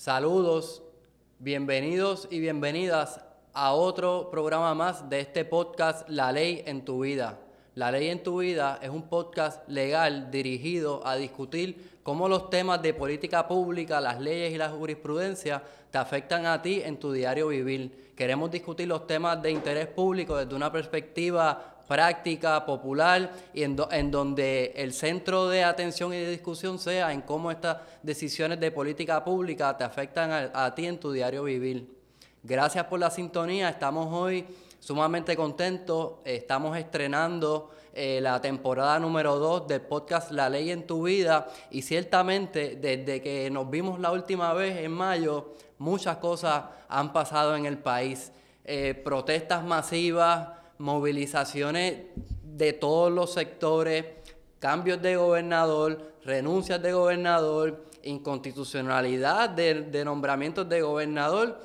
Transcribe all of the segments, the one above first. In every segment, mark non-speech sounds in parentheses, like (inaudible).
Saludos, bienvenidos y bienvenidas a otro programa más de este podcast La Ley en tu vida. La Ley en tu vida es un podcast legal dirigido a discutir cómo los temas de política pública, las leyes y la jurisprudencia te afectan a ti en tu diario vivir. Queremos discutir los temas de interés público desde una perspectiva práctica, popular, y en, donde el centro de atención y de discusión sea en cómo estas decisiones de política pública te afectan a, a ti en tu diario vivir. Gracias por la sintonía, estamos hoy sumamente contentos, estamos estrenando eh, la temporada número 2 del podcast La Ley en tu Vida y ciertamente desde que nos vimos la última vez en mayo, muchas cosas han pasado en el país. Eh, protestas masivas, movilizaciones de todos los sectores, cambios de gobernador, renuncias de gobernador, inconstitucionalidad de, nombramientos de gobernador,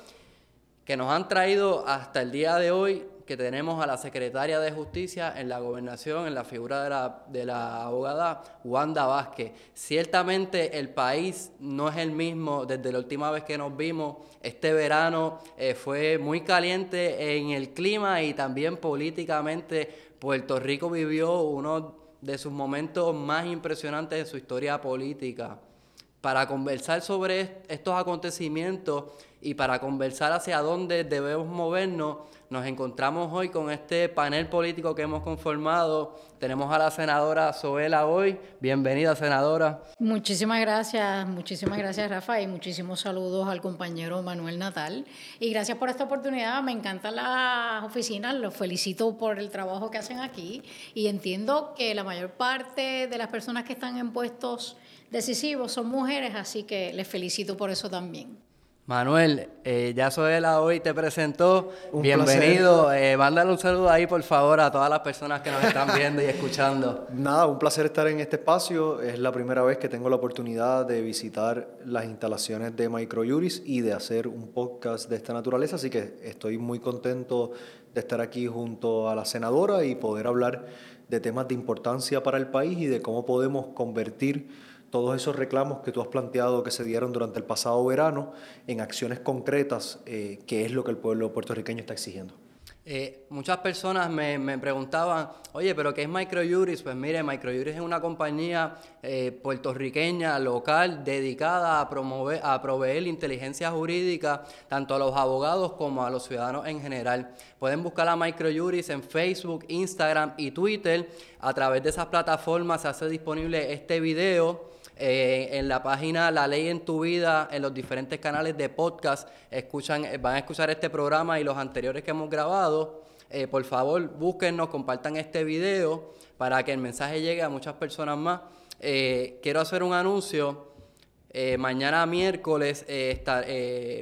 que nos han traído hasta el día de hoy que tenemos a la secretaria de Justicia en la gobernación, en la figura de la, de la, abogada Wanda Vázquez. Ciertamente el país no es el mismo desde la última vez que nos vimos. Este verano eh, fue muy caliente en el clima y también políticamente. Puerto Rico vivió uno de sus momentos más impresionantes en su historia política. Para conversar sobre estos acontecimientos y para conversar hacia dónde debemos movernos, nos encontramos hoy con este panel político que hemos conformado. Tenemos a la senadora Zoela hoy. Bienvenida, senadora. Muchísimas gracias, muchísimas gracias, Rafa, y muchísimos saludos al compañero Manuel Natal. Y gracias por esta oportunidad. Me encanta la oficina, los felicito por el trabajo que hacen aquí. Y entiendo que la mayor parte de las personas que están en puestos decisivos son mujeres, así que les felicito por eso también. Manuel, eh, ya Zoela hoy te presentó. Bienvenido. Eh, mándale un saludo ahí, por favor, a todas las personas que nos están viendo y escuchando. (laughs) Nada, un placer estar en este espacio. Es la primera vez que tengo la oportunidad de visitar las instalaciones de Microjuris y de hacer un podcast de esta naturaleza, así que estoy muy contento de estar aquí junto a la senadora y poder hablar de temas de importancia para el país y de cómo podemos convertir todos esos reclamos que tú has planteado que se dieron durante el pasado verano en acciones concretas, eh, que es lo que el pueblo puertorriqueño está exigiendo. Eh, muchas personas me, preguntaban, oye, pero ¿qué es Microjuris? Pues mire, Microjuris es una compañía eh, puertorriqueña, local, dedicada a, promover, a proveer inteligencia jurídica tanto a los abogados como a los ciudadanos en general. Pueden buscar a Microjuris en Facebook, Instagram y Twitter. A través de esas plataformas se hace disponible este video eh, en la página La Ley en tu Vida, en los diferentes canales de podcast, escuchan, eh, van a escuchar este programa y los anteriores que hemos grabado. Eh, por favor, búsquennos, compartan este video para que el mensaje llegue a muchas personas más. quiero hacer un anuncio. Mañana miércoles, está,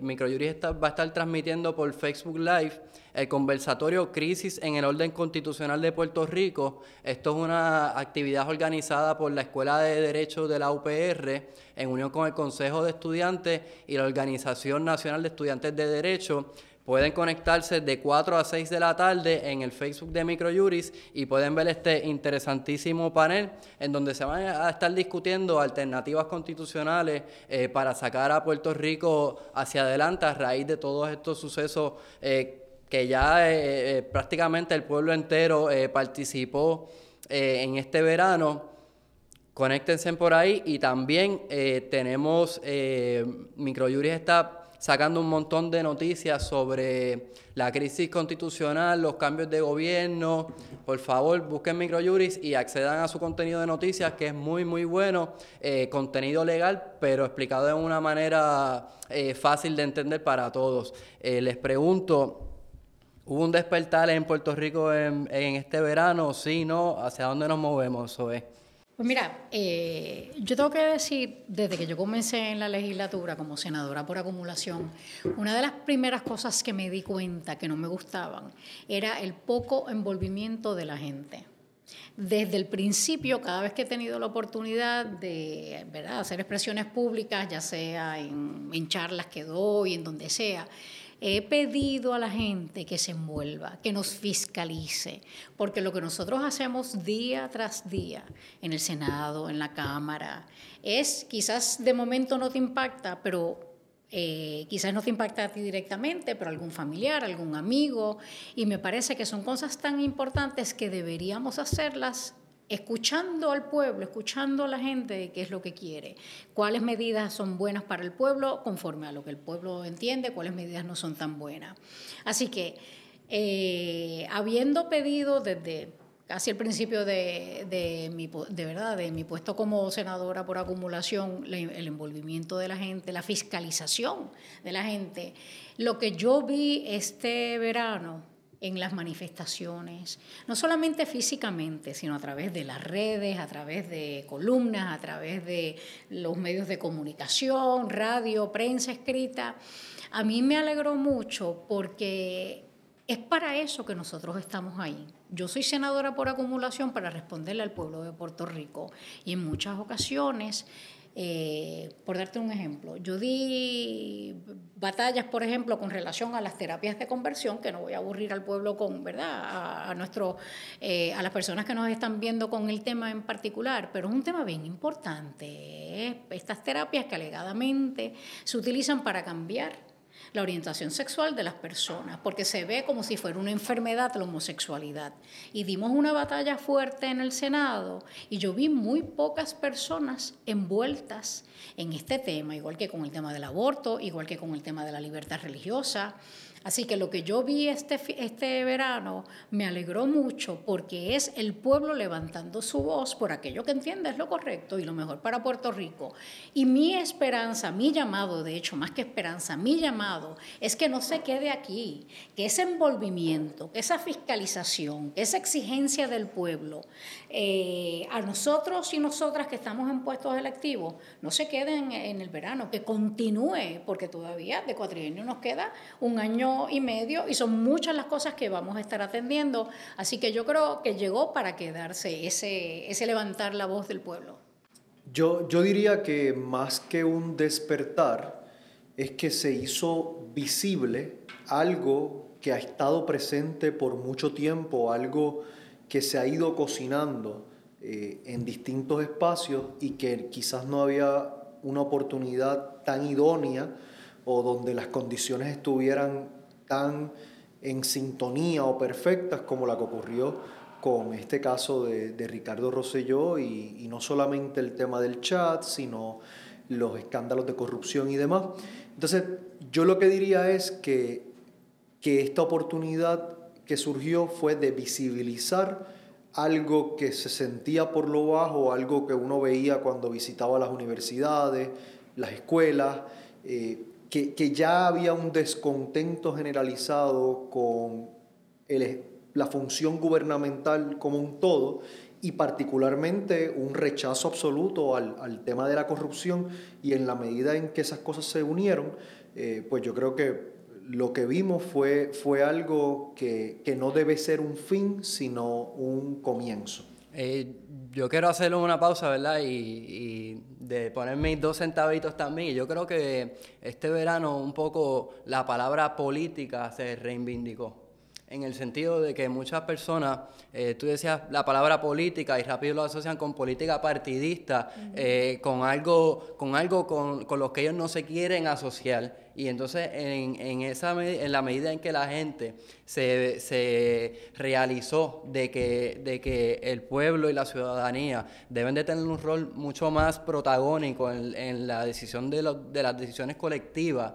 Microjuris va a estar transmitiendo por Facebook Live el conversatorio Crisis en el Orden Constitucional de Puerto Rico. Esto es una actividad organizada por la Escuela de Derecho de la UPR en unión con el Consejo de Estudiantes y la Organización Nacional de Estudiantes de Derecho. Pueden conectarse de 4 a 6 de la tarde en el Facebook de Microjuris y pueden ver este interesantísimo panel en donde se van a estar discutiendo alternativas constitucionales eh, para sacar a Puerto Rico hacia adelante a raíz de todos estos sucesos eh, que ya eh, prácticamente el pueblo entero participó en este verano. Conéctense por ahí y también tenemos, Microjuris está sacando un montón de noticias sobre la crisis constitucional, los cambios de gobierno. Por favor, busquen Microjuris y accedan a su contenido de noticias, que es muy, muy bueno. contenido legal, pero explicado de una manera fácil de entender para todos. les pregunto, ¿Hubo un despertar en Puerto Rico en, este verano? Sí, no. ¿Hacia dónde nos movemos, Zoe? Pues mira, eh, yo tengo que decir, desde que yo comencé en la legislatura como senadora por acumulación, una de las primeras cosas que me di cuenta que no me gustaban era el poco envolvimiento de la gente. Desde el principio, cada vez que he tenido la oportunidad de ¿verdad? hacer expresiones públicas, ya sea en, en charlas que doy, en donde sea, He pedido a la gente que se envuelva, que nos fiscalice, porque lo que nosotros hacemos día tras día en el Senado, en la Cámara, es quizás de momento no te impacta, pero Eh, quizás no te impacta a ti directamente, pero algún familiar, algún amigo, y me parece que son cosas tan importantes que deberíamos hacerlas escuchando al pueblo, escuchando a la gente qué es lo que quiere, cuáles medidas son buenas para el pueblo conforme a lo que el pueblo entiende, cuáles medidas no son tan buenas. Así que, eh, habiendo pedido desde casi el principio de, mi, de, verdad, de mi puesto como senadora por acumulación, el envolvimiento de la gente, la fiscalización de la gente, lo que yo vi este verano, en las manifestaciones, no solamente físicamente, sino a través de las redes, a través de columnas, a través de los medios de comunicación, radio, prensa escrita. A mí me alegró mucho porque es para eso que nosotros estamos ahí. Yo soy senadora por acumulación para responderle al pueblo de Puerto Rico y en muchas ocasiones eh, por darte un ejemplo, yo di batallas, por ejemplo, con relación a las terapias de conversión, que no voy a aburrir al pueblo con, ¿verdad? A, nuestro, eh, a las personas que nos están viendo con el tema en particular, pero es un tema bien importante. Estas terapias que alegadamente se utilizan para cambiar la orientación sexual de las personas, porque se ve como si fuera una enfermedad la homosexualidad. Y dimos una batalla fuerte en el Senado y yo vi muy pocas personas envueltas en este tema, igual que con el tema del aborto, igual que con el tema de la libertad religiosa. Así que lo que yo vi este, este verano me alegró mucho porque es el pueblo levantando su voz por aquello que entiende es lo correcto y lo mejor para Puerto Rico. Y mi esperanza, mi llamado, de hecho, más que esperanza, mi llamado es que no se quede aquí, que ese envolvimiento, esa fiscalización, esa exigencia del pueblo, eh, a nosotros y nosotras que estamos en puestos electivos, no se queden en el verano, que continúe, porque todavía de cuatrienio nos queda un año y medio y son muchas las cosas que vamos a estar atendiendo. Así que yo creo que llegó para quedarse ese, ese levantar la voz del pueblo. Yo, yo diría que más que un despertar, es que se hizo visible algo que ha estado presente por mucho tiempo, algo que se ha ido cocinando eh, en distintos espacios y que quizás no había una oportunidad tan idónea o donde las condiciones estuvieran tan en sintonía o perfectas como la que ocurrió con este caso de, Ricardo Rosselló y, no solamente el tema del chat, sino los escándalos de corrupción y demás. Entonces, yo lo que diría es que, que esta oportunidad que surgió fue de visibilizar algo que se sentía por lo bajo, algo que uno veía cuando visitaba las universidades, las escuelas, eh, que, ya había un descontento generalizado con la función gubernamental como un todo y particularmente un rechazo absoluto al, tema de la corrupción y en la medida en que esas cosas se unieron, eh, pues yo creo que lo que vimos fue, fue algo que, que no debe ser un fin, sino un comienzo. Eh, yo quiero hacer una pausa, ¿verdad? Y, de poner mis dos centavitos también. Y yo creo que este verano un poco la palabra política se reivindicó. En el sentido de que muchas personas, eh, tú decías la palabra política y rápido lo asocian con política partidista, eh, con algo, con, algo con, con lo que ellos no se quieren asociar. Y entonces en, en, esa, en la medida en que la gente se, se realizó de que, de que el pueblo y la ciudadanía deben de tener un rol mucho más protagónico en, en la decisión de, de las decisiones colectivas,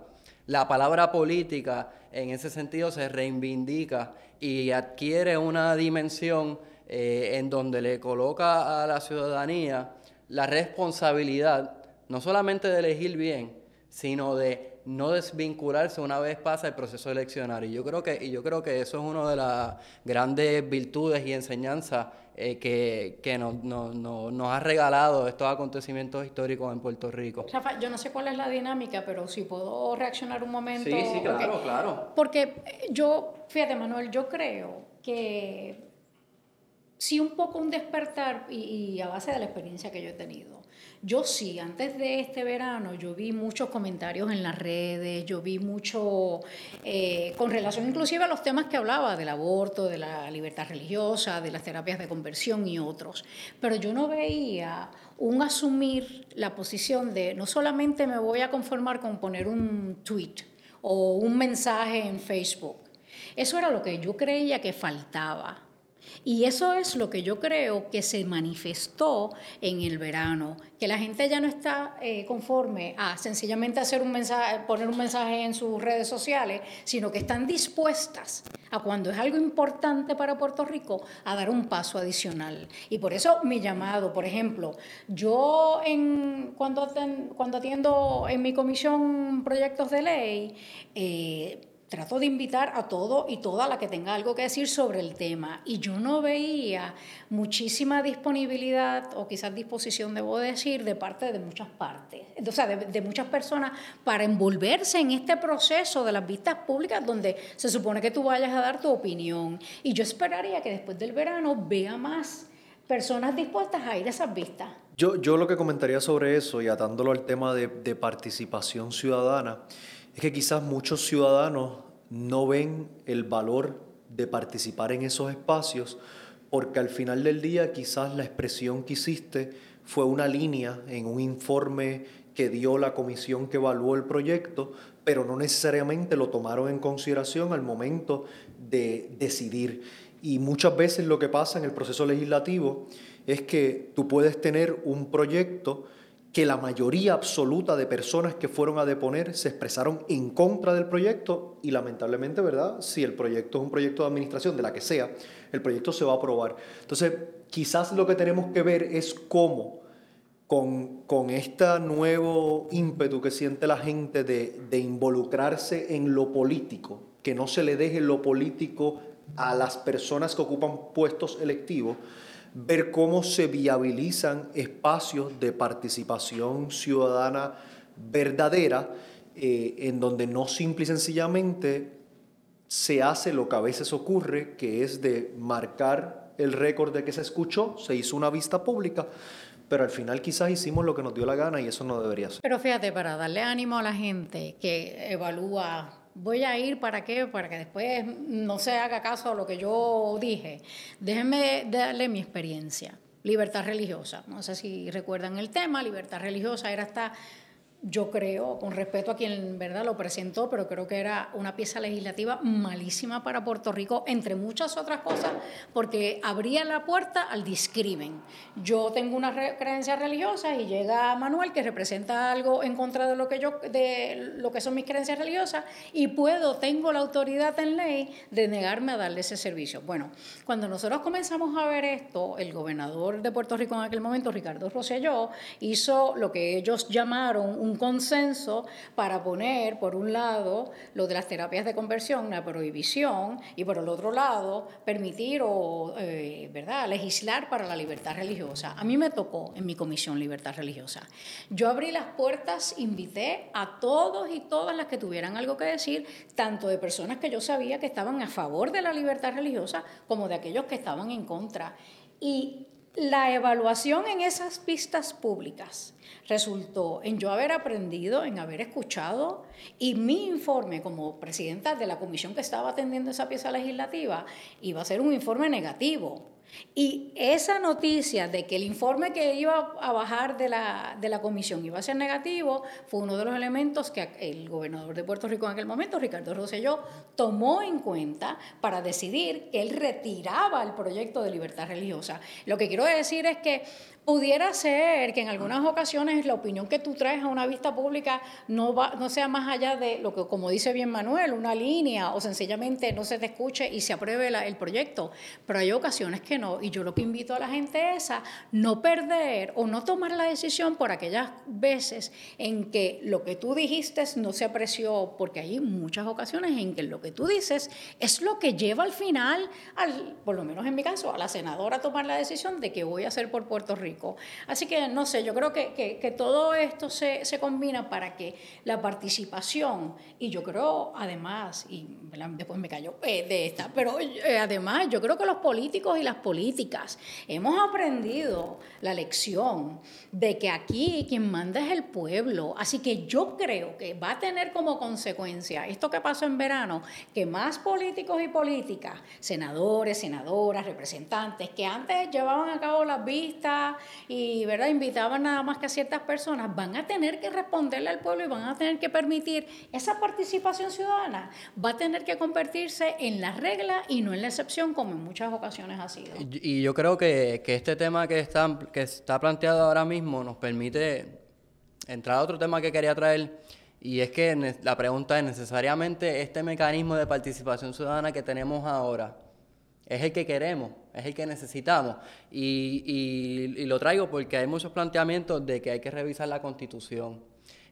la palabra política en ese sentido se reivindica y adquiere una dimensión eh, en donde le coloca a la ciudadanía la responsabilidad no solamente de elegir bien, sino de no desvincularse una vez pasa el proceso eleccionario. Y yo creo que, y yo creo que eso es una de las grandes virtudes y enseñanzas eh, que, que nos, nos ha regalado estos acontecimientos históricos en Puerto Rico. Rafa, yo no sé cuál es la dinámica, pero si puedo reaccionar un momento. Sí, sí, claro, claro. Porque yo, fíjate Manuel, yo creo que sí un poco un despertar y, a base de la experiencia que yo he tenido. Yo sí, antes de este verano, yo vi muchos comentarios en las redes, yo vi mucho eh, con relación inclusive a los temas que hablaba, del aborto, de la libertad religiosa, de las terapias de conversión y otros. Pero yo no veía un asumir la posición de no solamente me voy a conformar con poner un tweet o un mensaje en Facebook. Eso era lo que yo creía que faltaba. Y eso es lo que yo creo que se manifestó en el verano, que la gente ya no está eh, conforme a sencillamente hacer un mensaje, poner un mensaje en sus redes sociales, sino que están dispuestas a cuando es algo importante para Puerto Rico a dar un paso adicional. Y por eso mi llamado, por ejemplo, yo en, cuando, cuando atiendo en mi comisión proyectos de ley, eh, trato de invitar a todo y toda la que tenga algo que decir sobre el tema. Y yo no veía muchísima disponibilidad o quizás disposición, debo decir, de parte de muchas partes, o sea, de, muchas personas para envolverse en este proceso de las vistas públicas donde se supone que tú vayas a dar tu opinión. Y yo esperaría que después del verano vea más personas dispuestas a ir a esas vistas. Yo, yo lo que comentaría sobre eso y atándolo al tema de, de participación ciudadana, es que quizás muchos ciudadanos no ven el valor de participar en esos espacios porque al final del día quizás la expresión que hiciste fue una línea en un informe que dio la comisión que evaluó el proyecto, pero no necesariamente lo tomaron en consideración al momento de decidir. Y muchas veces lo que pasa en el proceso legislativo es que tú puedes tener un proyecto que la mayoría absoluta de personas que fueron a deponer se expresaron en contra del proyecto y lamentablemente, ¿verdad? Si el proyecto es un proyecto de administración, de la que sea, el proyecto se va a aprobar. Entonces, quizás lo que tenemos que ver es cómo con, con este nuevo ímpetu que siente la gente de, de involucrarse en lo político, que no se le deje lo político a las personas que ocupan puestos electivos, ver cómo se viabilizan espacios de participación ciudadana verdadera, eh, en donde no simple y sencillamente se hace lo que a veces ocurre, que es de marcar el récord de que se escuchó, se hizo una vista pública, pero al final quizás hicimos lo que nos dio la gana y eso no debería ser. Pero fíjate, para darle ánimo a la gente que evalúa voy a ir para qué, para que después no se haga caso a lo que yo dije. Déjenme darle mi experiencia. Libertad religiosa. No sé si recuerdan el tema. Libertad religiosa era hasta yo creo, con respeto a quien verdad lo presentó, pero creo que era una pieza legislativa malísima para Puerto Rico, entre muchas otras cosas, porque abría la puerta al discrimen. Yo tengo una creencia religiosa y llega Manuel que representa algo en contra de lo que yo, de lo que son mis creencias religiosas, y puedo, tengo la autoridad en ley de negarme a darle ese servicio. Bueno, cuando nosotros comenzamos a ver esto, el gobernador de Puerto Rico en aquel momento, Ricardo Rosselló, hizo lo que ellos llamaron un un consenso para poner, por un lado, lo de las terapias de conversión, la prohibición, y por el otro lado, permitir o eh, ¿verdad? legislar para la libertad religiosa. A mí me tocó en mi comisión Libertad Religiosa. Yo abrí las puertas, invité a todos y todas las que tuvieran algo que decir, tanto de personas que yo sabía que estaban a favor de la libertad religiosa como de aquellos que estaban en contra. Y la evaluación en esas pistas públicas resultó en yo haber aprendido, en haber escuchado, y mi informe como presidenta de la comisión que estaba atendiendo esa pieza legislativa iba a ser un informe negativo. Y esa noticia de que el informe que iba a bajar de la, de la comisión iba a ser negativo fue uno de los elementos que el gobernador de Puerto Rico en aquel momento, Ricardo Rosselló, tomó en cuenta para decidir que él retiraba el proyecto de libertad religiosa. Lo que quiero decir es que Pudiera ser que en algunas ocasiones la opinión que tú traes a una vista pública no, va, no sea más allá de lo que, como dice bien Manuel, una línea o sencillamente no se te escuche y se apruebe el proyecto. Pero hay ocasiones que Y yo lo que invito a la gente es a no perder o no tomar la decisión por aquellas veces en que lo que tú dijiste no se apreció, porque hay muchas ocasiones en que lo que tú dices es lo que lleva al final, al, por lo menos en mi caso, a la senadora a tomar la decisión de que voy a hacer por Puerto Rico. Así que no sé, yo creo que, todo esto se, combina para que la participación, y yo creo además, y después me callo eh, de esta, pero eh, además yo creo que los políticos y las políticas. Hemos aprendido la lección de que aquí quien manda es el pueblo. Así que yo creo que va a tener como consecuencia esto que pasó en verano, que más políticos y políticas, senadores, senadoras, representantes, que antes llevaban a cabo las vistas y ¿verdad? invitaban nada más que a ciertas personas, van a tener que responderle al pueblo y van a tener que permitir esa participación ciudadana, va a tener que convertirse en la regla y no en la excepción como en muchas ocasiones ha sido. Y, yo creo que, que, este tema que está, que está planteado ahora mismo nos permite entrar a otro tema que quería traer. Y es que la pregunta es, ¿necesariamente este mecanismo de participación ciudadana que tenemos ahora es el que queremos, es el que necesitamos? Y, y, y lo traigo porque hay muchos planteamientos de que hay que revisar la constitución.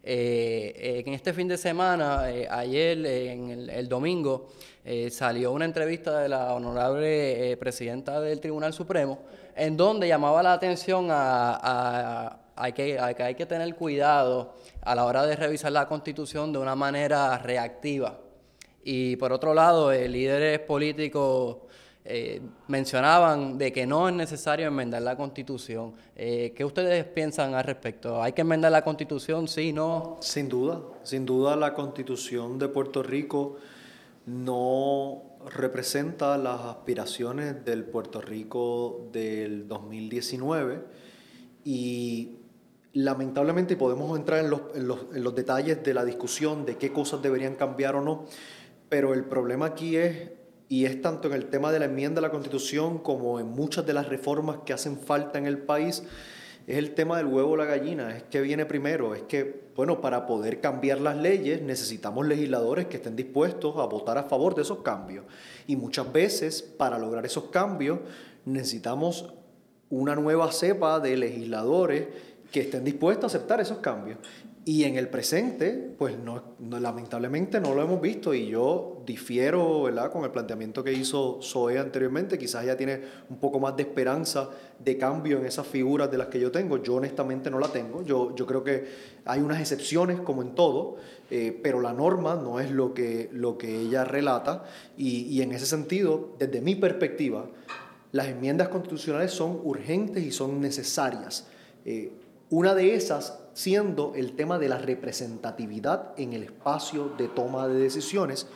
Eh, eh, en este fin de semana, eh, ayer, en el, domingo, salió una entrevista de la honorable presidenta del Tribunal Supremo, en donde llamaba la atención a, que, a, que, hay que tener cuidado a la hora de revisar la Constitución de una manera reactiva. Y por otro lado, líderes políticos eh, mencionaban de que no es necesario enmendar la constitución. Eh, ¿Qué ustedes piensan al respecto? ¿Hay que enmendar la constitución? Sí, no. Sin duda, sin duda la constitución de Puerto Rico no representa las aspiraciones del Puerto Rico del 2019 y lamentablemente podemos entrar en los, en los, en los detalles de la discusión de qué cosas deberían cambiar o no, pero el problema aquí es y es tanto en el tema de la enmienda a la Constitución como en muchas de las reformas que hacen falta en el país, es el tema del huevo o la gallina, es que viene primero, es que, bueno, para poder cambiar las leyes necesitamos legisladores que estén dispuestos a votar a favor de esos cambios. Y muchas veces, para lograr esos cambios, necesitamos una nueva cepa de legisladores que estén dispuestos a aceptar esos cambios. Y en el presente, pues no, lamentablemente no lo hemos visto y yo difiero ¿verdad? con el planteamiento que hizo Zoe anteriormente, quizás ella tiene un poco más de esperanza de cambio en esas figuras de las que yo tengo, yo honestamente no la tengo, yo, yo creo que hay unas excepciones como en todo, eh, pero la norma no es lo que, lo que ella relata y, y en ese sentido, desde mi perspectiva, las enmiendas constitucionales son urgentes y son necesarias. Eh, una de esas siendo el tema de la representatividad en el espacio de toma de decisiones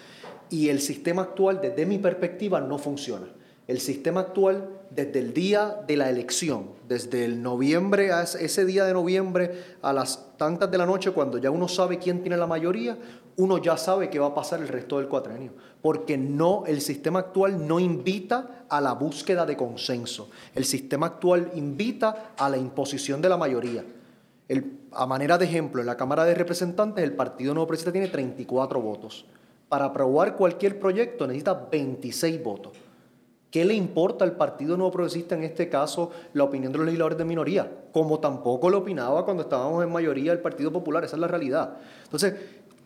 y el sistema actual desde mi perspectiva no funciona. El sistema actual desde el día de la elección, desde el noviembre, a ese día de noviembre a las tantas de la noche, cuando ya uno sabe quién tiene la mayoría, uno ya sabe qué va a pasar el resto del cuatrenio, porque no el sistema actual no invita a la búsqueda de consenso. El sistema actual invita a la imposición de la mayoría a manera de ejemplo, en la Cámara de Representantes el Partido Nuevo Progresista tiene 34 votos. Para aprobar cualquier proyecto necesita 26 votos. ¿Qué le importa al Partido Nuevo Progresista en este caso la opinión de los legisladores de minoría? Como tampoco lo opinaba cuando estábamos en mayoría el Partido Popular, esa es la realidad. Entonces,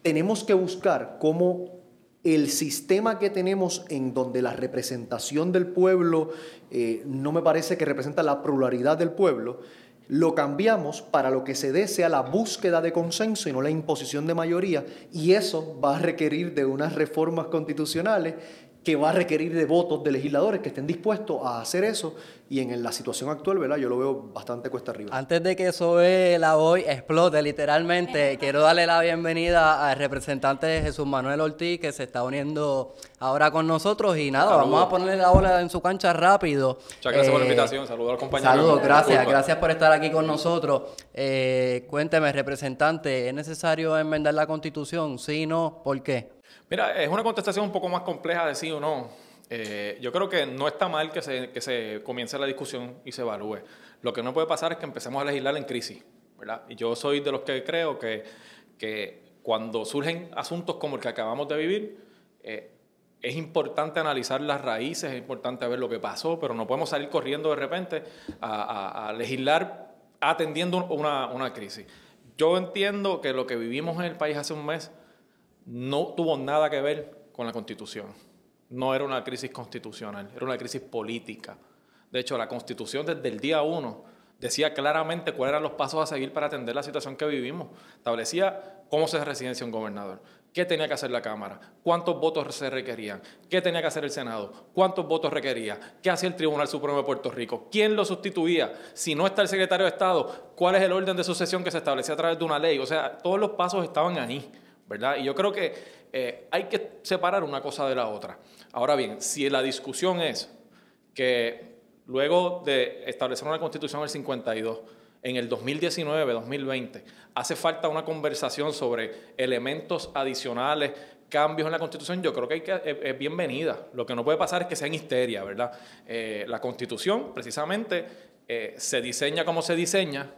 tenemos que buscar cómo el sistema que tenemos en donde la representación del pueblo eh, no me parece que representa la pluralidad del pueblo, lo cambiamos para lo que se dé sea la búsqueda de consenso y no la imposición de mayoría, y eso va a requerir de unas reformas constitucionales que va a requerir de votos de legisladores que estén dispuestos a hacer eso y en la situación actual, ¿verdad? Yo lo veo bastante cuesta arriba. Antes de que eso la hoy explote literalmente, quiero darle la bienvenida al representante Jesús Manuel Ortiz que se está uniendo ahora con nosotros y nada, vamos a ponerle la bola en su cancha rápido. Muchas gracias por la eh, invitación, saludos al compañero. Saludos, gracias, gracias por estar aquí con nosotros. Eh, cuénteme, representante, ¿es necesario enmendar la constitución? Sí, no, ¿por qué? Mira, es una contestación un poco más compleja de sí o no. Eh, yo creo que no está mal que se, que se comience la discusión y se evalúe. Lo que no puede pasar es que empecemos a legislar en crisis, ¿verdad? Y yo soy de los que creo que, que cuando surgen asuntos como el que acabamos de vivir, eh, es importante analizar las raíces, es importante ver lo que pasó, pero no podemos salir corriendo de repente a, a, legislar atendiendo una, una crisis. Yo entiendo que lo que vivimos en el país hace un mes no tuvo nada que ver con la constitución. No era una crisis constitucional, era una crisis política. De hecho, la constitución desde el día uno decía claramente cuáles eran los pasos a seguir para atender la situación que vivimos. Establecía cómo se residencia un gobernador, qué tenía que hacer la Cámara, cuántos votos se requerían, qué tenía que hacer el Senado, cuántos votos requería, qué hacía el Tribunal Supremo de Puerto Rico, quién lo sustituía, si no está el secretario de Estado, cuál es el orden de sucesión que se establecía a través de una ley. O sea, todos los pasos estaban ahí, ¿verdad? Y yo creo que eh, hay que separar una cosa de la otra. Ahora bien, si la discusión es que luego de establecer una constitución en el 52, en el 2019, 2020, hace falta una conversación sobre elementos adicionales, cambios en la Constitución, yo creo que, hay que es, bienvenida. Lo que no puede pasar es que sea en histeria, ¿verdad? Eh, la Constitución, precisamente, eh, se diseña como se diseña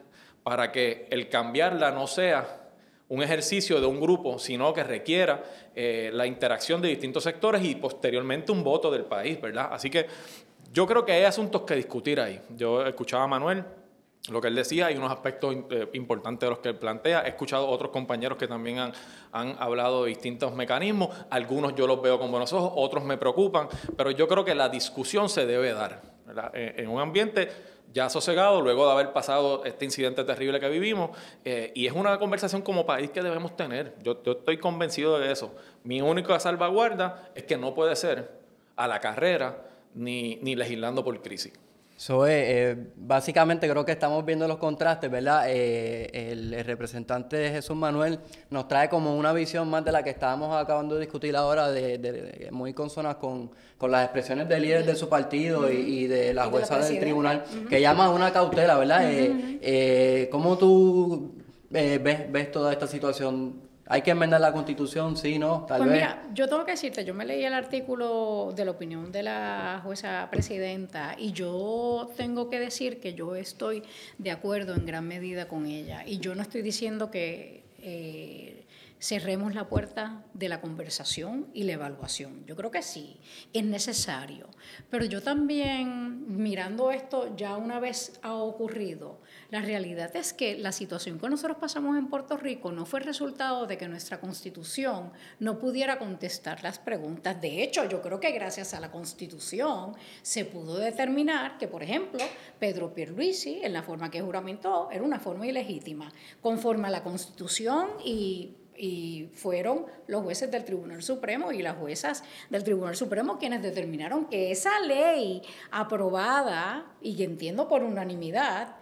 para que el cambiarla no sea un ejercicio de un grupo, sino que requiera eh, la interacción de distintos sectores y posteriormente un voto del país, ¿verdad? Así que yo creo que hay asuntos que discutir ahí. Yo escuchaba a Manuel lo que él decía, hay unos aspectos eh, importantes de los que él plantea. He escuchado otros compañeros que también han, han, hablado de distintos mecanismos. Algunos yo los veo con buenos ojos, otros me preocupan, pero yo creo que la discusión se debe dar eh, en un ambiente ya sosegado, luego de haber pasado este incidente terrible que vivimos. Eh, y es una conversación como país que debemos tener. Yo, estoy convencido de eso. Mi única salvaguarda es que no puede ser a la carrera ni, ni legislando por crisis. So, eh, básicamente creo que estamos viendo los contrastes, ¿verdad? Eh, el, representante Jesús Manuel nos trae como una visión más de la que estábamos acabando de discutir ahora, de, muy consonas con, con, las expresiones del líder de su partido y, de la jueza del tribunal, que llama una cautela, ¿verdad? Eh, ¿Cómo tú ves, ves toda esta situación ¿Hay que enmendar la constitución? Sí, no, tal pues vez. Mira, yo tengo que decirte, yo me leí el artículo de la opinión de la jueza presidenta y yo tengo que decir que yo estoy de acuerdo en gran medida con ella. Y yo no estoy diciendo que eh, cerremos la puerta de la conversación y la evaluación. Yo creo que sí, es necesario. Pero yo también, mirando esto ya una vez ha ocurrido, la realidad es que la situación que nosotros pasamos en Puerto Rico no fue el resultado de que nuestra constitución no pudiera contestar las preguntas. De hecho, yo creo que gracias a la constitución se pudo determinar que, por ejemplo, Pedro Pierluisi, en la forma que juramentó, era una forma ilegítima, conforme a la constitución y y fueron los jueces del Tribunal Supremo y las juezas del Tribunal Supremo quienes determinaron que esa ley aprobada, y entiendo por unanimidad,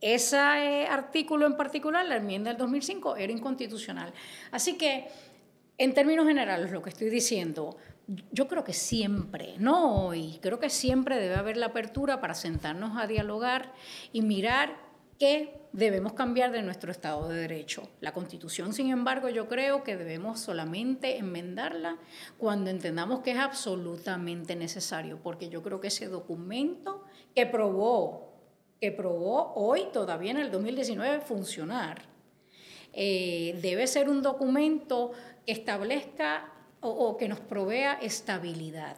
ese artículo en particular, la enmienda del 2005, era inconstitucional. Así que, en términos generales, lo que estoy diciendo, yo creo que siempre, no hoy, creo que siempre debe haber la apertura para sentarnos a dialogar y mirar qué debemos cambiar de nuestro Estado de Derecho. La Constitución, sin embargo, yo creo que debemos solamente enmendarla cuando entendamos que es absolutamente necesario, porque yo creo que ese documento que probó, que probó hoy, todavía en el 2019, funcionar, eh, debe ser un documento que establezca o que nos provea estabilidad.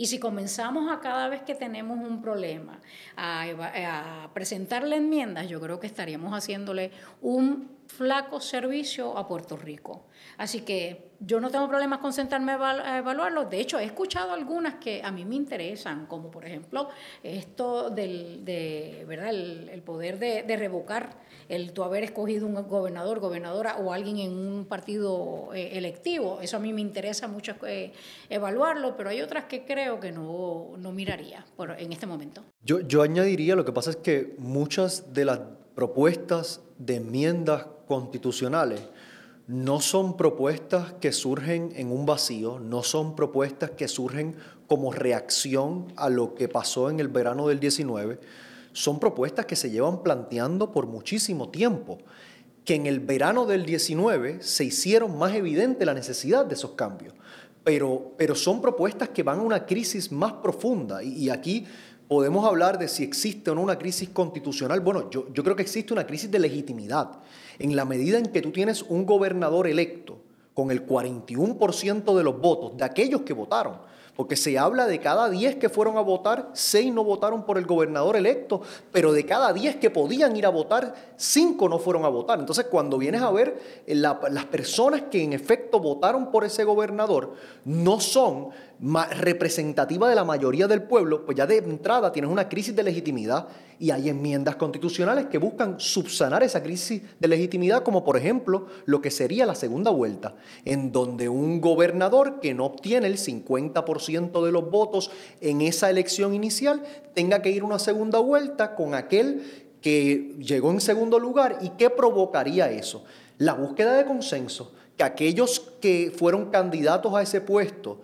Y si comenzamos a cada vez que tenemos un problema a, presentarle enmiendas, yo creo que estaríamos haciéndole un flaco servicio a Puerto Rico. Así que yo no tengo problemas con sentarme a evaluarlo. De hecho, he escuchado algunas que a mí me interesan, como por ejemplo esto del de, ¿verdad? El, poder de, revocar el tú haber escogido un gobernador, gobernadora o alguien en un partido eh, electivo. Eso a mí me interesa mucho eh, evaluarlo, pero hay otras que creo que no, no miraría por, en este momento. Yo, yo añadiría, lo que pasa es que muchas de las propuestas de enmiendas constitucionales. No son propuestas que surgen en un vacío, no son propuestas que surgen como reacción a lo que pasó en el verano del 19, son propuestas que se llevan planteando por muchísimo tiempo, que en el verano del 19 se hicieron más evidente la necesidad de esos cambios, pero, pero son propuestas que van a una crisis más profunda. Y, aquí podemos hablar de si existe o no una crisis constitucional. Bueno, yo, creo que existe una crisis de legitimidad. En la medida en que tú tienes un gobernador electo con el 41% de los votos de aquellos que votaron, porque se habla de cada 10 que fueron a votar, 6 no votaron por el gobernador electo, pero de cada 10 que podían ir a votar, 5 no fueron a votar. Entonces, cuando vienes a ver, eh, las personas que en efecto votaron por ese gobernador no son representativa de la mayoría del pueblo, pues ya de entrada tienes una crisis de legitimidad y hay enmiendas constitucionales que buscan subsanar esa crisis de legitimidad, como por ejemplo lo que sería la segunda vuelta, en donde un gobernador que no obtiene el 50% de los votos en esa elección inicial tenga que ir a una segunda vuelta con aquel que llegó en segundo lugar y qué provocaría eso. La búsqueda de consenso, que aquellos que fueron candidatos a ese puesto,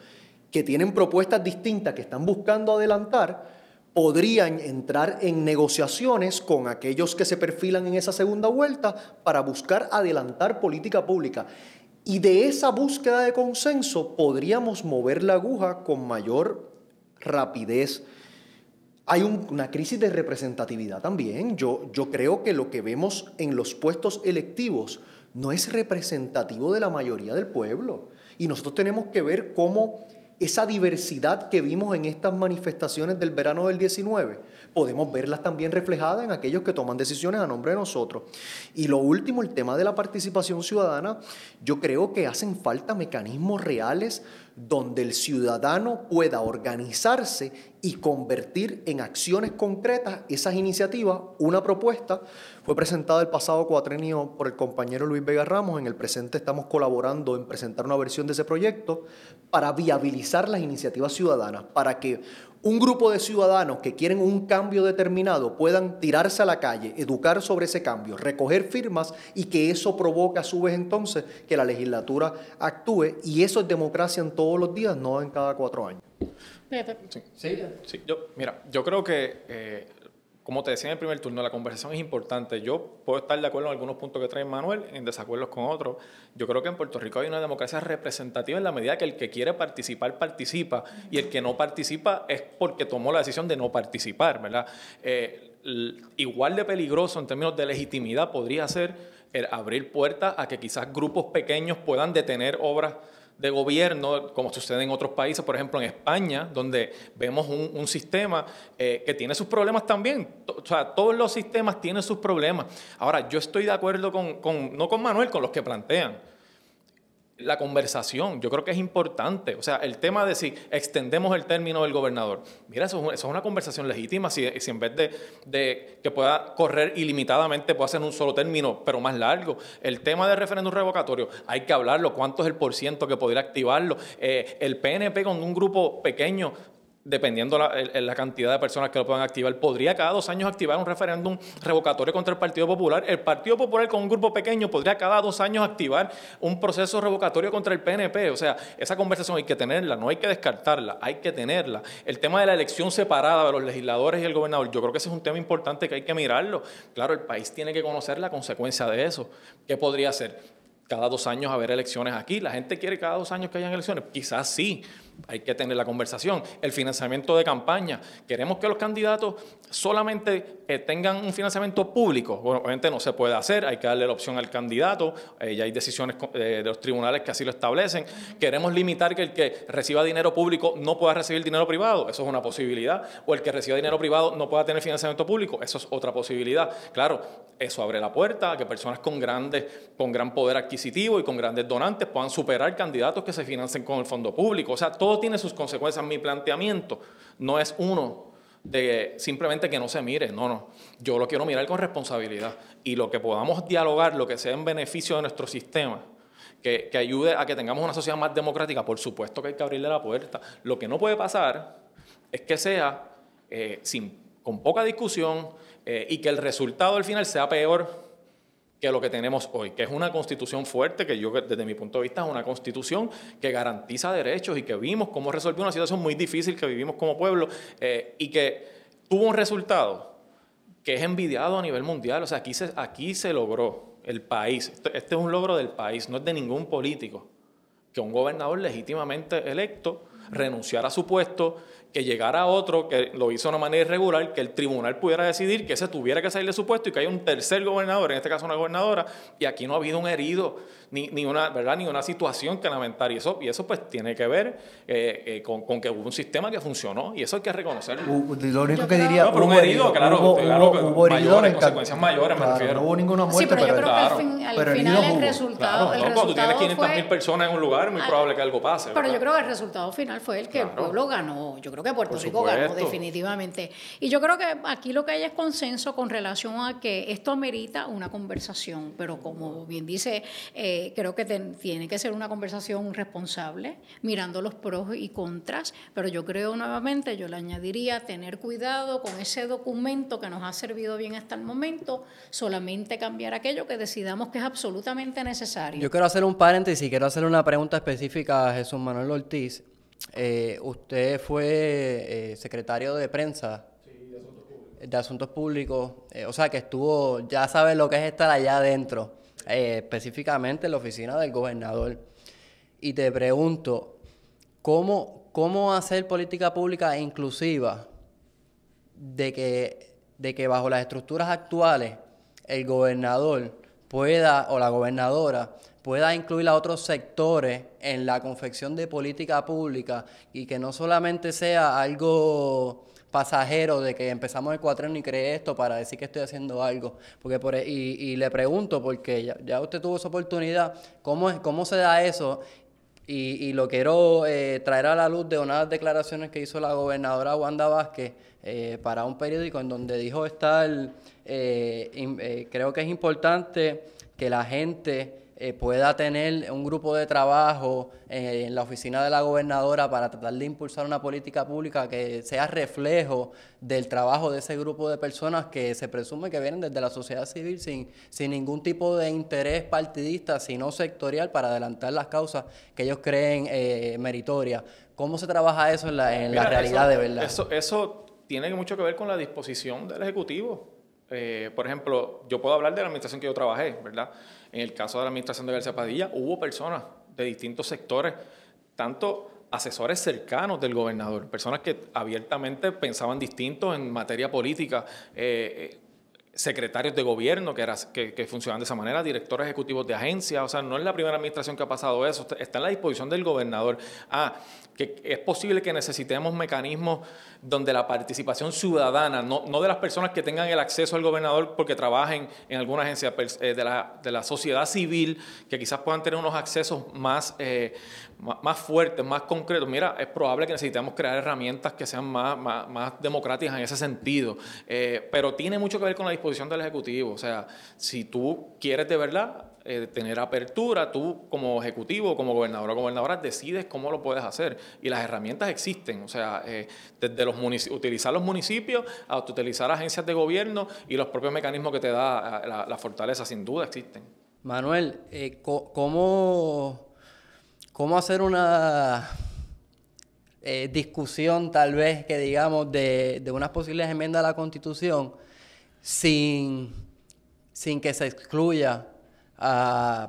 que tienen propuestas distintas, que están buscando adelantar, podrían entrar en negociaciones con aquellos que se perfilan en esa segunda vuelta para buscar adelantar política pública. Y de esa búsqueda de consenso podríamos mover la aguja con mayor rapidez. Hay una crisis de representatividad también. Yo, yo creo que lo que vemos en los puestos electivos no es representativo de la mayoría del pueblo. Y nosotros tenemos que ver cómo esa diversidad que vimos en estas manifestaciones del verano del 19, podemos verlas también reflejadas en aquellos que toman decisiones a nombre de nosotros. Y lo último, el tema de la participación ciudadana, yo creo que hacen falta mecanismos reales donde el ciudadano pueda organizarse y convertir en acciones concretas esas iniciativas. Una propuesta fue presentada el pasado cuatrenio por el compañero Luis Vega Ramos. En el presente estamos colaborando en presentar una versión de ese proyecto para viabilizar las iniciativas ciudadanas, para que un grupo de ciudadanos que quieren un cambio determinado puedan tirarse a la calle, educar sobre ese cambio, recoger firmas y que eso provoque a su vez entonces que la legislatura actúe y eso es democracia en todos los días, no en cada cuatro años. Sí, sí. yo, mira, yo creo que eh, como te decía en el primer turno, la conversación es importante. Yo puedo estar de acuerdo en algunos puntos que trae Manuel, en desacuerdos con otros. Yo creo que en Puerto Rico hay una democracia representativa en la medida que el que quiere participar participa y el que no participa es porque tomó la decisión de no participar, ¿verdad? Eh, igual de peligroso en términos de legitimidad podría ser abrir puertas a que quizás grupos pequeños puedan detener obras de gobierno, como sucede en otros países, por ejemplo en España, donde vemos un, sistema eh, que tiene sus problemas también. O sea, todos los sistemas tienen sus problemas. Ahora, yo estoy de acuerdo con, con no con Manuel, con los que plantean la conversación, yo creo que es importante. O sea, el tema de si extendemos el término del gobernador. Mira, eso, es una conversación legítima. Si, si en vez de, que pueda correr ilimitadamente, pueda ser un solo término, pero más largo. El tema del referéndum revocatorio, hay que hablarlo. ¿Cuánto es el por ciento que podría activarlo? Eh, el PNP con un grupo pequeño dependiendo la, la, cantidad de personas que lo puedan activar, podría cada dos años activar un referéndum revocatorio contra el Partido Popular. El Partido Popular con un grupo pequeño podría cada dos años activar un proceso revocatorio contra el PNP. O sea, esa conversación hay que tenerla, no hay que descartarla, hay que tenerla. El tema de la elección separada de los legisladores y el gobernador, yo creo que ese es un tema importante que hay que mirarlo. Claro, el país tiene que conocer la consecuencia de eso. ¿Qué podría ser? Cada dos años haber elecciones aquí. La gente quiere cada dos años que hayan elecciones. Quizás sí, hay que tener la conversación. El financiamiento de campaña. Queremos que los candidatos solamente eh, tengan un financiamiento público. Bueno, obviamente no se puede hacer, hay que darle la opción al candidato. Eh, ya hay decisiones eh, de los tribunales que así lo establecen. Queremos limitar que el que reciba dinero público no pueda recibir dinero privado. Eso es una posibilidad. O el que reciba dinero privado no pueda tener financiamiento público. Eso es otra posibilidad. Claro, eso abre la puerta a que personas con, grandes, con gran poder adquisitivo y con grandes donantes puedan superar candidatos que se financien con el fondo público. O sea, todo tiene sus consecuencias. Mi planteamiento no es uno de simplemente que no se mire, no, no. Yo lo quiero mirar con responsabilidad y lo que podamos dialogar, lo que sea en beneficio de nuestro sistema, que, ayude a que tengamos una sociedad más democrática, por supuesto que hay que abrirle la puerta. Lo que no puede pasar es que sea eh, sin, con poca discusión eh, y que el resultado al final sea peor que lo que tenemos hoy, que es una constitución fuerte, que yo desde mi punto de vista es una constitución que garantiza derechos y que vimos cómo resolvió una situación muy difícil que vivimos como pueblo eh, y que tuvo un resultado que es envidiado a nivel mundial. O sea, aquí se, aquí se logró el país. Este, este es un logro del país, no es de ningún político. Que un gobernador legítimamente electo renunciara a su puesto que llegara otro que lo hizo de una manera irregular, que el tribunal pudiera decidir que ese tuviera que salir de su puesto y que haya un tercer gobernador, en este caso una gobernadora, y aquí no ha habido un herido ni, ni una, ¿verdad? ni una situación que lamentar. Y eso, y eso pues tiene que ver eh, eh, con, con, que hubo un sistema que funcionó y eso hay que reconocerlo. lo único que diría... No, pero un herido, claro, hubo, claro, hubo, mayores, consecuencias mayores, me refiero. No hubo ninguna muerte, sí, pero, pero, yo creo claro, que al, fin, al pero final el hubo. resultado... Claro, el no, cuando tú tienes resultado 500 mil fue- personas en un lugar, es muy probable que algo pase. Pero yo creo que el resultado final fue el que el pueblo ganó. Yo creo que Puerto Rico ganó definitivamente. Y yo creo que aquí lo que hay es consenso con relación a que esto amerita una conversación, pero como bien dice, eh, creo que ten- tiene que ser una conversación responsable, mirando los pros y contras, pero yo creo nuevamente, yo le añadiría tener cuidado con ese documento que nos ha servido bien hasta el momento, solamente cambiar aquello que decidamos que es absolutamente necesario. Yo quiero hacer un paréntesis y quiero hacer una pregunta específica a Jesús Manuel Ortiz. Eh, usted fue eh, secretario de prensa. De Asuntos Públicos, eh, o sea que estuvo, ya sabe lo que es estar allá adentro, específicamente en la oficina del gobernador. Y te pregunto, ¿cómo, cómo hacer política pública inclusiva de que, de que bajo las estructuras actuales el gobernador pueda o la gobernadora pueda incluir a otros sectores en la confección de política pública y que no solamente sea algo pasajero de que empezamos el cuatreno y creé esto para decir que estoy haciendo algo. Porque por, e- y, y le pregunto, porque ya, ya usted tuvo esa oportunidad, ¿cómo, es, cómo se da eso? Y, y lo quiero eh, traer a la luz de unas declaraciones que hizo la gobernadora Wanda Vázquez eh, para un periódico en donde dijo estar, eh, creo que es importante que la gente eh, pueda tener un grupo de trabajo eh, en la oficina de la gobernadora para tratar de impulsar una política pública que sea reflejo del trabajo de ese grupo de personas que se presume que vienen desde la sociedad civil sin, sin ningún tipo de interés partidista, sino sectorial para adelantar las causas que ellos creen eh, meritorias. ¿Cómo se trabaja eso en la, en la realidad eso- de verdad? Eso, eso tiene mucho que ver con la disposición del Ejecutivo. Eh, por ejemplo, yo puedo hablar de la administración que yo trabajé, ¿verdad? En el caso de la administración de García Padilla, hubo personas de distintos sectores, tanto asesores cercanos del gobernador, personas que abiertamente pensaban distinto en materia política, eh, eh, secretarios de gobierno que, que, funcionaban de esa manera, directores ejecutivos de agencias, o sea, no es la primera administración que ha pasado eso, está en la disposición del gobernador. Ah, que es posible que necesitemos mecanismos donde la participación ciudadana, no, no de las personas que tengan el acceso al gobernador porque trabajen en alguna agencia eh, de, la, de la sociedad civil, que quizás puedan tener unos accesos más, eh, más, fuertes, más concretos. Mira, es probable que necesitemos crear herramientas que sean más, más, más democráticas en ese sentido, Eh, pero tiene mucho que ver con la disposición del Ejecutivo. O sea, si tú quieres de verdad eh, tener apertura, tú como ejecutivo, como gobernador o gobernadora, decides cómo lo puedes hacer. Y las herramientas existen, o sea, eh, desde los utilizar los municipios hasta utilizar agencias de gobierno y los propios mecanismos que te da la, fortaleza, sin duda existen. Manuel, ¿cómo, ¿cómo hacer una eh, discusión tal vez que digamos de, de unas posibles enmiendas a la Constitución sin, sin que se excluya a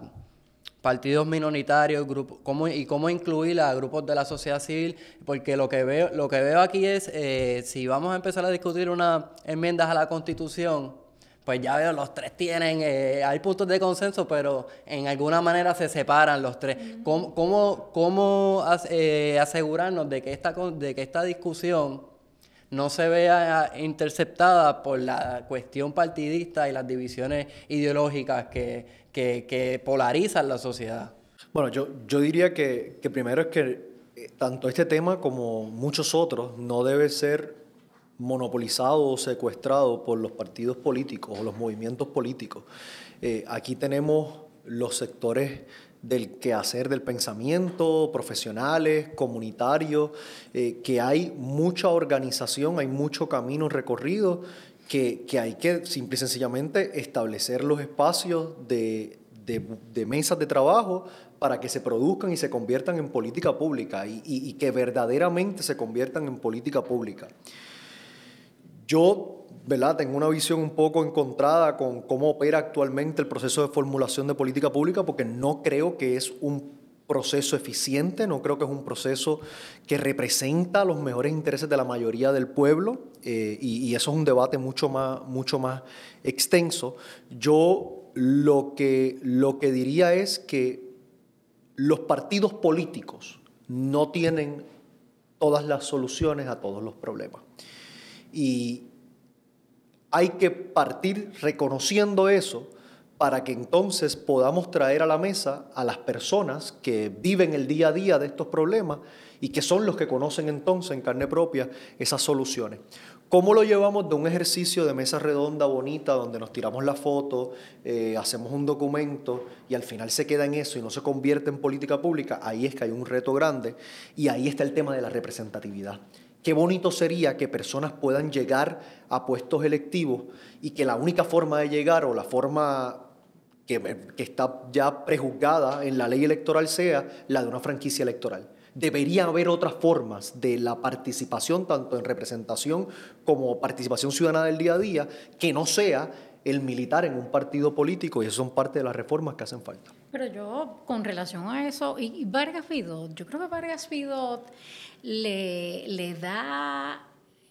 partidos minoritarios grupo- cómo, y cómo incluir a grupos de la sociedad civil? Porque lo que veo, lo que veo aquí es, eh, si vamos a empezar a discutir unas enmiendas a la Constitución, pues ya veo, los tres tienen, eh, hay puntos de consenso, pero en alguna manera se separan los tres. ¿Cómo, cómo, cómo as- eh, asegurarnos de que, esta, de que esta discusión no se vea interceptada por la cuestión partidista y las divisiones ideológicas que, que, que polarizan la sociedad? Bueno, yo, yo diría que, que primero es que eh, tanto este tema como muchos otros no debe ser monopolizado o secuestrado por los partidos políticos o los movimientos políticos. Eh, aquí tenemos los sectores del quehacer del pensamiento, profesionales, comunitarios, eh, que hay mucha organización, hay mucho camino recorrido, que, que hay que simple y sencillamente establecer los espacios de, de, de mesas de trabajo para que se produzcan y se conviertan en política pública y, y- y que verdaderamente se conviertan en política pública. Yo, ¿verdad? Tengo una visión un poco encontrada con cómo opera actualmente el proceso de formulación de política pública porque no creo que es un proceso eficiente, no creo que es un proceso que representa los mejores intereses de la mayoría del pueblo eh, y, eso es un debate mucho más, mucho más extenso. Yo lo que, lo que diría es que los partidos políticos no tienen todas las soluciones a todos los problemas. Y hay que partir reconociendo eso para que entonces podamos traer a la mesa a las personas que viven el día a día de estos problemas y que son los que conocen entonces en carne propia esas soluciones. ¿Cómo lo llevamos de un ejercicio de mesa redonda bonita donde nos tiramos la foto, eh, hacemos un documento y al final se queda en eso y no se convierte en política pública? Ahí es que hay un reto grande y ahí está el tema de la representatividad. Qué bonito sería que personas puedan llegar a puestos electivos y que la única forma de llegar o la forma que, está ya prejuzgada en la ley electoral sea la de una franquicia electoral. Debería haber otras formas de la participación, tanto en representación como participación ciudadana del día a día, que no sea el militar en un partido político y eso son parte de las reformas que hacen falta. Pero yo, con relación a eso, y Vargas Vidot, yo creo que Vargas Vidot le, le da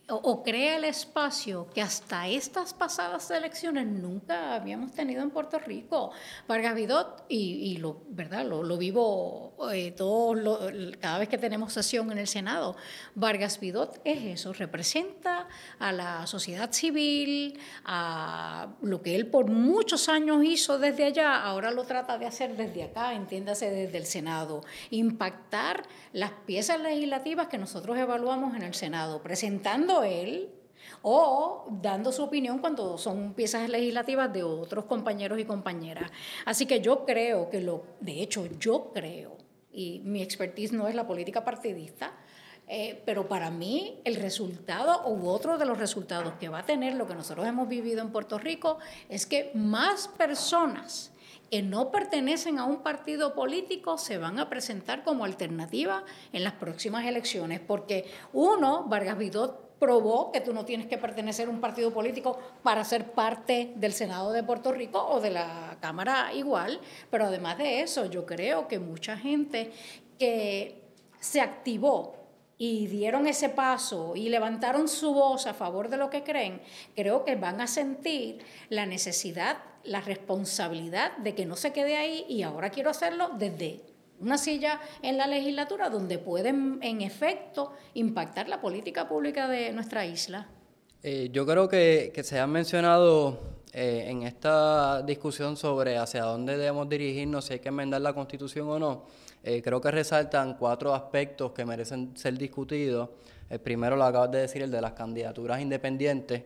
o, crea el espacio que hasta estas pasadas elecciones nunca habíamos tenido en Puerto Rico. Vargas Vidot, y, lo, ¿verdad? Lo, vivo eh, cada vez que tenemos sesión en el Senado, Vargas Vidot es eso, representa a la sociedad civil, a lo que él por muchos años hizo desde allá, ahora lo trata de hacer desde acá, entiéndase desde el Senado, impactar las piezas legislativas que nosotros evaluamos en el Senado, presentando él o dando su opinión cuando son piezas legislativas de otros compañeros y compañeras. Así que yo creo que lo, de hecho yo creo, y mi expertise no es la política partidista, eh, pero para mí el resultado u otro de los resultados que va a tener lo que nosotros hemos vivido en Puerto Rico es que más personas que no pertenecen a un partido político se van a presentar como alternativa en las próximas elecciones, porque uno, Vargas Vidot probó que tú no tienes que pertenecer a un partido político para ser parte del Senado de Puerto Rico o de la Cámara igual, pero además de eso, yo creo que mucha gente que se activó y dieron ese paso y levantaron su voz a favor de lo que creen, creo que van a sentir la necesidad, la responsabilidad de que no se quede ahí y ahora quiero hacerlo desde una silla en la legislatura donde pueden, en efecto, impactar la política pública de nuestra isla. Eh, yo creo que, se ha mencionado eh, en esta discusión sobre hacia dónde debemos dirigirnos, si hay que enmendar la constitución o no. Eh, creo que resaltan cuatro aspectos que merecen ser discutidos. El primero lo acabas de decir, el de las candidaturas independientes,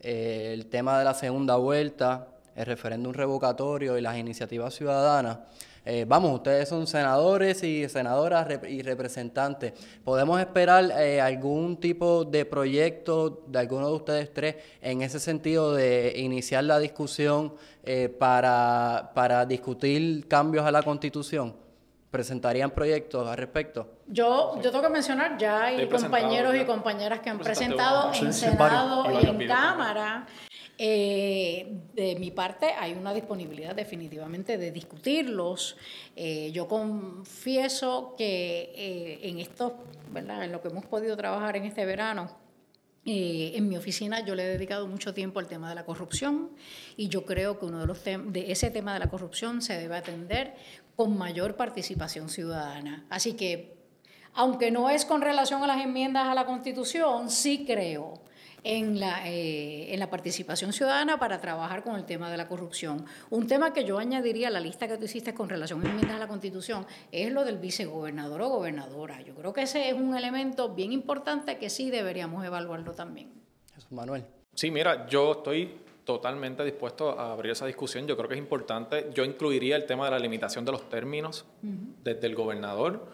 el tema de la segunda vuelta, el referéndum revocatorio y las iniciativas ciudadanas. Eh, vamos, ustedes son senadores y senadoras y representantes. ¿Podemos esperar eh, algún tipo de proyecto de alguno de ustedes tres en ese sentido de iniciar la discusión eh, para, para discutir cambios a la Constitución? ¿Presentarían proyectos al respecto? Yo, yo tengo que mencionar, ya hay compañeros y compañeras que han presentado en Senado y en Cámara eh, de mi parte, hay una disponibilidad definitivamente de discutirlos. Eh, yo confieso que eh, en esto, ¿verdad? en lo que hemos podido trabajar en este verano, en mi oficina yo le he dedicado mucho tiempo al tema de la corrupción y yo creo que uno de los de ese tema de la corrupción se debe atender con mayor participación ciudadana. Así que, aunque no es con relación a las enmiendas a la Constitución, sí creo en la, eh, en la participación ciudadana para trabajar con el tema de la corrupción. Un tema que yo añadiría a la lista que tú hiciste con relación a enmiendas a la Constitución es lo del vicegobernador o gobernadora. Yo creo que ese es un elemento bien importante que sí deberíamos evaluarlo también. Jesús Manuel. Sí, mira, yo estoy totalmente dispuesto a abrir esa discusión. Yo creo que es importante. Yo incluiría el tema de la limitación de los términos desde el gobernador,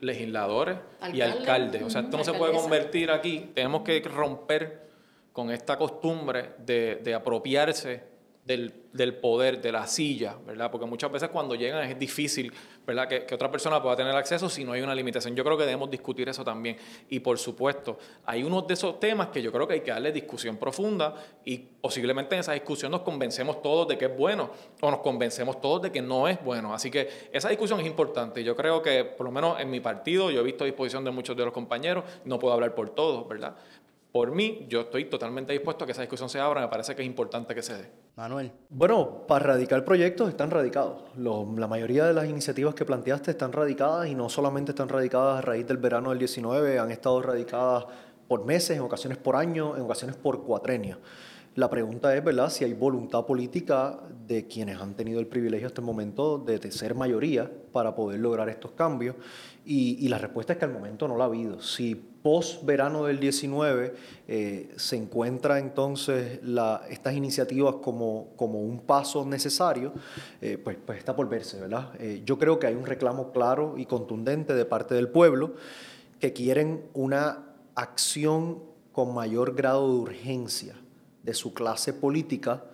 legisladores y alcaldes. O sea, esto no se puede convertir aquí. Tenemos que romper con esta costumbre de, apropiarse del, poder, de la silla, ¿verdad? Porque muchas veces cuando llegan es difícil, ¿verdad? Que, que, otra persona pueda tener acceso si no hay una limitación. Yo creo que debemos discutir eso también. Y por supuesto, hay unos de esos temas que yo creo que hay que darle discusión profunda y posiblemente en esa discusión nos convencemos todos de que es bueno o nos convencemos todos de que no es bueno. Así que esa discusión es importante. Yo creo que, por lo menos en mi partido, yo he visto a disposición de muchos de los compañeros, no puedo hablar por todos, ¿verdad? Por mí, yo estoy totalmente dispuesto a que esa discusión se abra, me parece que es importante que se dé. Manuel. Bueno, para radicar proyectos están radicados. la mayoría de las iniciativas que planteaste están radicadas y no solamente están radicadas a raíz del verano del 19, han estado radicadas por meses, en ocasiones por año, en ocasiones por cuatrenio. La pregunta es, ¿verdad?, si hay voluntad política de quienes han tenido el privilegio hasta el momento de, ser mayoría para poder lograr estos cambios. Y, la respuesta es que al momento no la ha habido. Si post verano del 19 eh, se encuentra entonces estas iniciativas como, como un paso necesario, eh, pues, pues está por verse, ¿verdad? Eh, yo creo que hay un reclamo claro y contundente de parte del pueblo que quieren una acción con mayor grado de urgencia de su clase política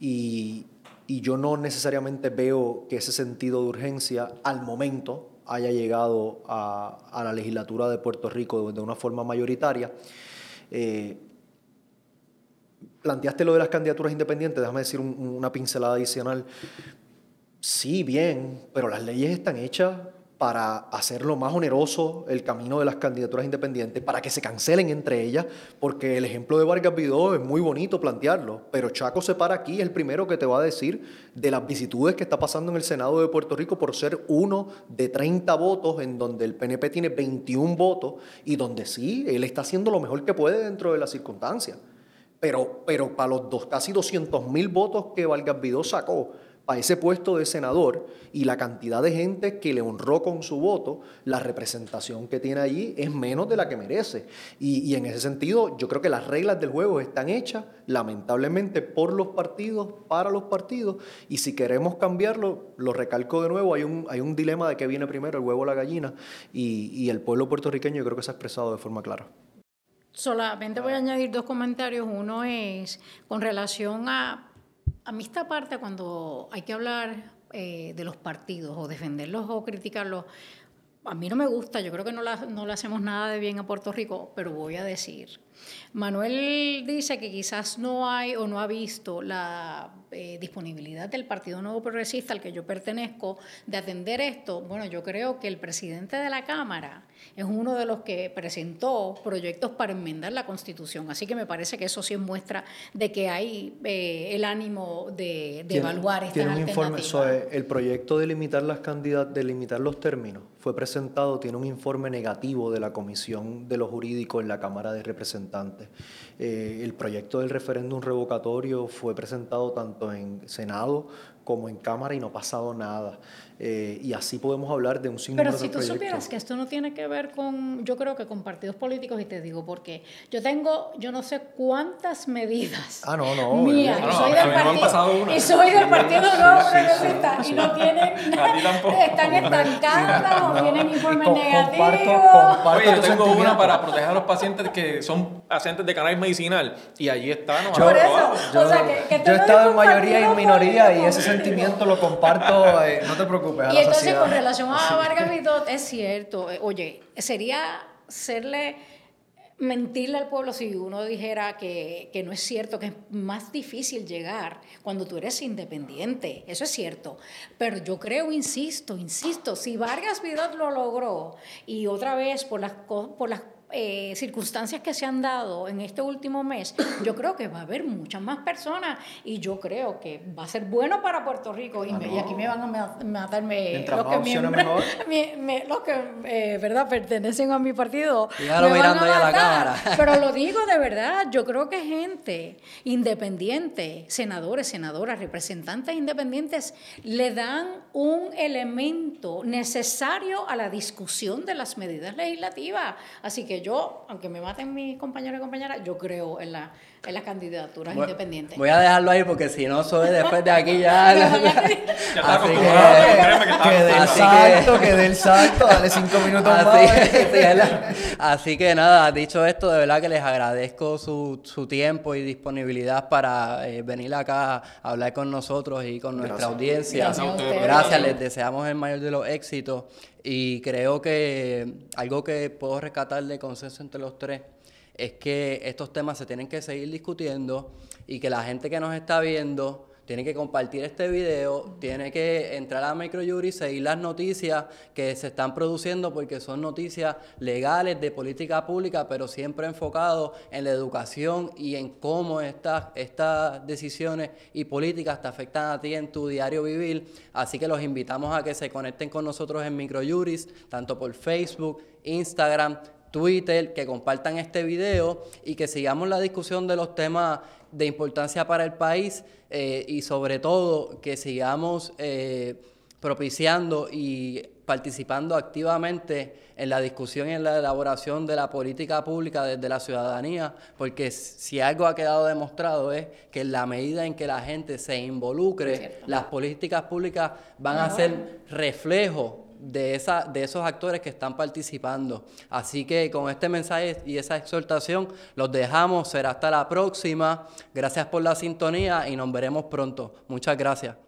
y, yo no necesariamente veo que ese sentido de urgencia al momento haya llegado a, la legislatura de Puerto Rico de, una forma mayoritaria. Eh, planteaste lo de las candidaturas independientes, déjame decir una pincelada adicional. Sí, bien, pero las leyes están hechas para hacerlo más oneroso el camino de las candidaturas independientes, para que se cancelen entre ellas, porque el ejemplo de Vargas Vidó es muy bonito plantearlo, pero Chaco se para aquí, es el primero que te va a decir de las vicitudes que está pasando en el Senado de Puerto Rico por ser uno de 30 votos, en donde el PNP tiene 21 votos, y donde sí, él está haciendo lo mejor que puede dentro de las circunstancias. Pero, pero para los dos, casi 200 mil votos que Vargas Vidó sacó, a ese puesto de senador y la cantidad de gente que le honró con su voto, la representación que tiene allí es menos de la que merece. Y, en ese sentido, yo creo que las reglas del juego están hechas, lamentablemente, por los partidos, para los partidos, y si queremos cambiarlo, lo recalco de nuevo, hay un, dilema de qué viene primero, el huevo o la gallina, y, y el pueblo puertorriqueño yo creo que se ha expresado de forma clara. Solamente voy a añadir dos comentarios. Uno es con relación a a mí esta parte cuando hay que hablar eh, de los partidos o defenderlos o criticarlos, a mí no me gusta, yo creo que no, no le hacemos nada de bien a Puerto Rico, pero voy a decir, Manuel dice que quizás no hay o no ha visto la eh, disponibilidad del Partido Nuevo Progresista al que yo pertenezco de atender esto. Bueno, yo creo que el presidente de la Cámara es uno de los que presentó proyectos para enmendar la Constitución. Así que me parece que eso sí muestra de que hay eh, el ánimo de, evaluar esta tiene un informe sobre el proyecto de limitar las candidatas, de limitar los términos. Fue presentado, tiene un informe negativo de la Comisión de lo Jurídico en la Cámara de Representantes. Eh, el proyecto del referéndum revocatorio fue presentado tanto en Senado como en Cámara y no ha pasado nada. Eh, y así podemos hablar de un sinnúmero Pero si tú supieras que esto no tiene que ver con, yo creo que con partidos políticos, y te digo por qué. Yo tengo, yo no sé cuántas medidas. Ah, no, no, mías, y soy del partido, y soy del partido no progresista, y no (laughs) tienen, (laughs) están estancadas o tienen informes negativos. Oye, yo tengo una para proteger a los pacientes que son pacientes de cannabis medicinal, y allí están. Yo, por eso, yo, o sea, que, que yo he estado en mayoría y en minoría, y ese sentimiento lo comparto, eh, no te preocupes y entonces, con relación a Vargas (laughs) Vidot, es cierto. Eh, oye, sería serle mentirle al pueblo si uno dijera que, que, no es cierto, que es más difícil llegar cuando tú eres independiente. Eso es cierto. Pero yo creo, insisto, insisto, si Vargas Vidot lo logró y otra vez por las, por las eh, circunstancias que se han dado en este último mes, yo creo que va a haber muchas más personas y yo creo que va a ser bueno para Puerto Rico. Y, ah, aquí me van a matarme los que, (laughs) los que eh, ¿verdad? pertenecen a mi partido. mirando a, la cámara. (laughs) Pero lo digo de verdad, yo creo que gente independiente, senadores, senadoras, representantes independientes, le dan un elemento necesario a la discusión de las medidas legislativas. Así que yo, aunque me maten mis compañeros y compañeras, yo creo en la en las candidaturas independientes. Voy a dejarlo ahí porque si no soy después de aquí ya. (laughs) está (laughs) así acostumbrado, que, que del Así salto, (laughs) que del salto, dale cinco minutos más. Así, sí, ¿verdad? Así que nada, dicho esto, de verdad que les agradezco su, su tiempo y disponibilidad para eh, venir acá a hablar con nosotros y con nuestra Gracias. audiencia. Gracias a ustedes. Gracias, les deseamos el mayor de los éxitos y creo que algo que puedo rescatar de consenso entre los tres es que estos temas se tienen que seguir discutiendo y que la gente que nos está viendo tiene que compartir este video, tiene que entrar a Microjury, seguir las noticias que se están produciendo porque son noticias legales de política pública, pero siempre enfocado en la educación y en cómo estas, estas decisiones y políticas te afectan a ti en tu diario vivir. Así que los invitamos a que se conecten con nosotros en Microjuris, tanto por Facebook, Instagram, Twitter, que compartan este video y que sigamos la discusión de los temas de importancia para el país eh, y sobre todo que sigamos eh, propiciando y participando activamente en la discusión y en la elaboración de la política pública desde la ciudadanía, porque si algo ha quedado demostrado es que en la medida en que la gente se involucre, las políticas públicas van a ser reflejo de, esa, de esos actores que están participando. Así que con este mensaje y esa exhortación los dejamos. Será hasta la próxima. Gracias por la sintonía y nos veremos pronto. Muchas gracias.